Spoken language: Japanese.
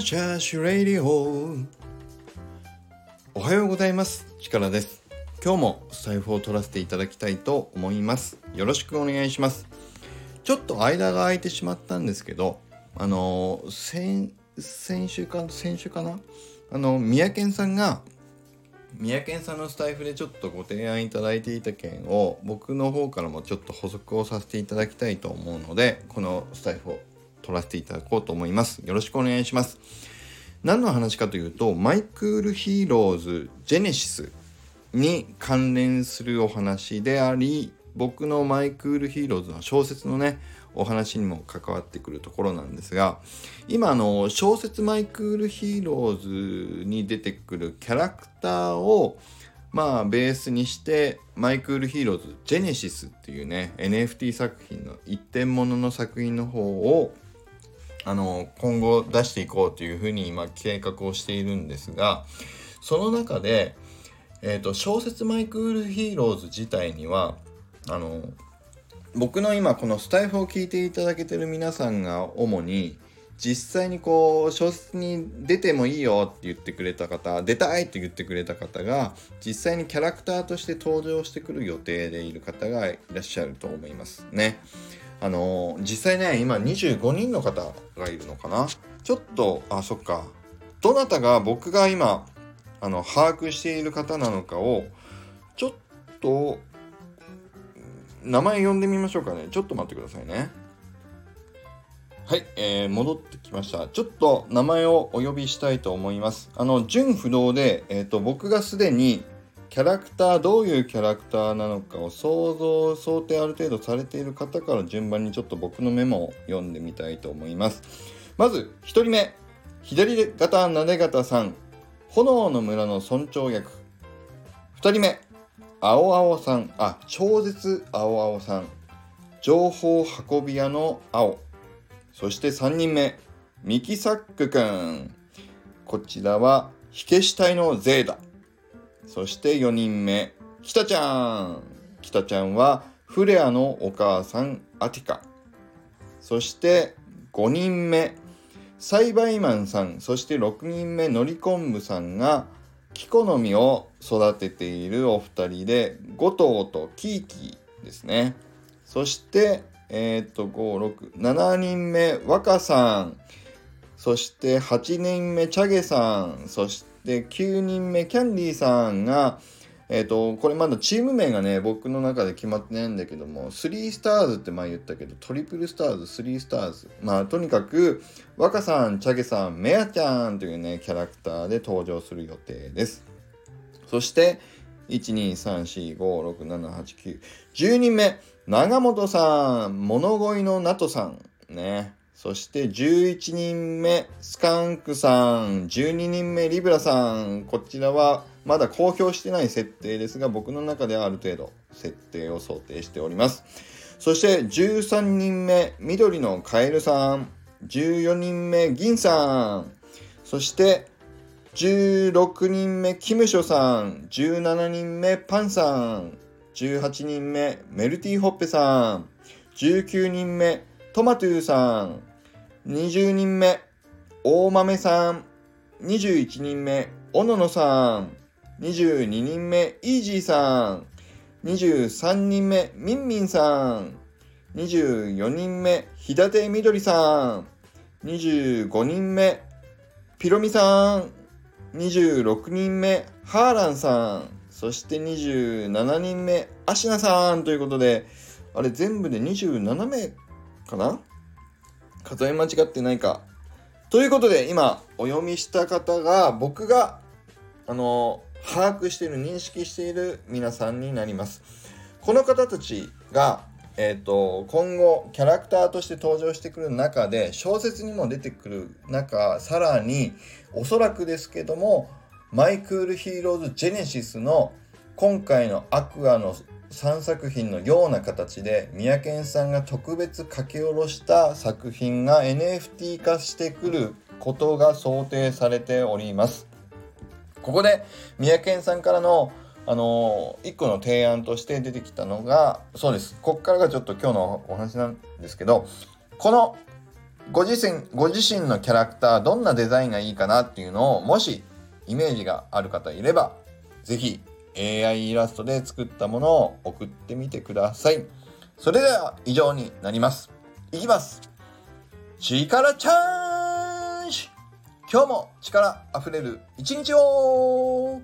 ーシャーシュレイディオおはようございます。力です。今日も財布を取らせていただきたいと思います。よろしくお願いします。ちょっと間が空いてしまったんですけどあの先先週か先週かな？あの三宅さんが三宅さんのスタイフでちょっとご提案いただいていた件を僕の方からもちょっと補足をさせていただきたいと思うのでこのスタイフを取らせていただこうと思います。よろしくお願いします。何の話かというとマイクールヒーローズジェネシスに関連するお話であり僕のマイクールヒーローズの小説のねお話にも関わってくるところなんですが今あの小説マイクールヒーローズに出てくるキャラクターをまあベースにしてマイクールヒーローズジェネシスっていうね NFT 作品の一点物の作品の方をあの今後出していこうというふうに今計画をしているんですがその中で、えーと、小説マイクールヒーローズ自体にはあの僕の今このスタエフを聞いていただけてる皆さんが主に実際にこう小説に出てもいいよって言ってくれた方出たいって言ってくれた方が実際にキャラクターとして登場してくる予定でいる方がいらっしゃると思いますね。あの実際ね今25人の方がいるのかな？ちょっとあそっかどなたが僕が今あの把握している方なのかをちょっと名前呼んでみましょうかね。ちょっと待ってくださいね。はい、えー、戻ってきました。ちょっと名前をお呼びしたいと思います。あの、純不動で、えっ、ー、と、僕がすでにキャラクター、どういうキャラクターなのかを想像、想定ある程度されている方から順番にちょっと僕のメモを読んでみたいと思います。まず、1人目、左型なで型さん、炎の村の村長役。2人目、青青さん、あ、超絶青青さん、情報運び屋の青、そして3人目、ミキサックくん、こちらは火消し隊のゼーダ、そして4人目、キタちゃん、キタちゃんはフレアのお母さん、アティカ、そして5人目、栽培マンさん、そして6人目、のりこんぶさんが、木好みを育てているお二人で5頭とキーキーですね。そしてえっ、と567人目若さん。そして8人目チャゲさん。そして9人目キャンディーさんがえっ、ー、と、これまだチーム名がね、僕の中で決まってないんだけども、3スターズって前言ったけど、トリプルスターズ、3スターズ。まあ、とにかく、若さん、チャゲさん、メアちゃんというね、キャラクターで登場する予定です。そして、1、2、3、4、5、6、7、8、9、10人目、長本さん、物乞いのナトさん、ね。そして11人目、スカンクさん、12人目、リブラさん、こちらはまだ公表してない設定ですが、僕の中ではある程度設定を想定しております。そして13人目、緑のカエルさん、14人目、銀さん、そして16人目、キムショさん、17人目、パンさん、18人目、メルティーホッペさん、19人目、トマトゥーさん、20人目、大豆さん。21人目、小野野さん。22人目、イージーさん。23人目、ミンミンさん。24人目、日立みどりさん。25人目、ピロミさん。26人目、ハーランさん。そして27人目、アシナさんということで、あれ全部で27名かな？数え間違ってないか。ということで今お読みした方が僕があの把握している認識している皆さんになります。この方たちが、えーと、今後キャラクターとして登場してくる中で小説にも出てくる中さらにおそらくですけどもマイクールヒーローズジェネシスの今回のアクアの3作品のような形で三宅さんが特別書き下ろした作品が NFT 化してくることが想定されております。ここで三宅さんからのあのー、一個の提案として出てきたのがそうですこっからがちょっと今日のお話なんですけどこのご自身、ご自身のキャラクター、どんなデザインがいいかなっていうのを、もしイメージがある方いれば、ぜひ AI イラストで作ったものを送ってみてください。それでは以上になります。いきます力チャーンジ今日も力あふれる一日を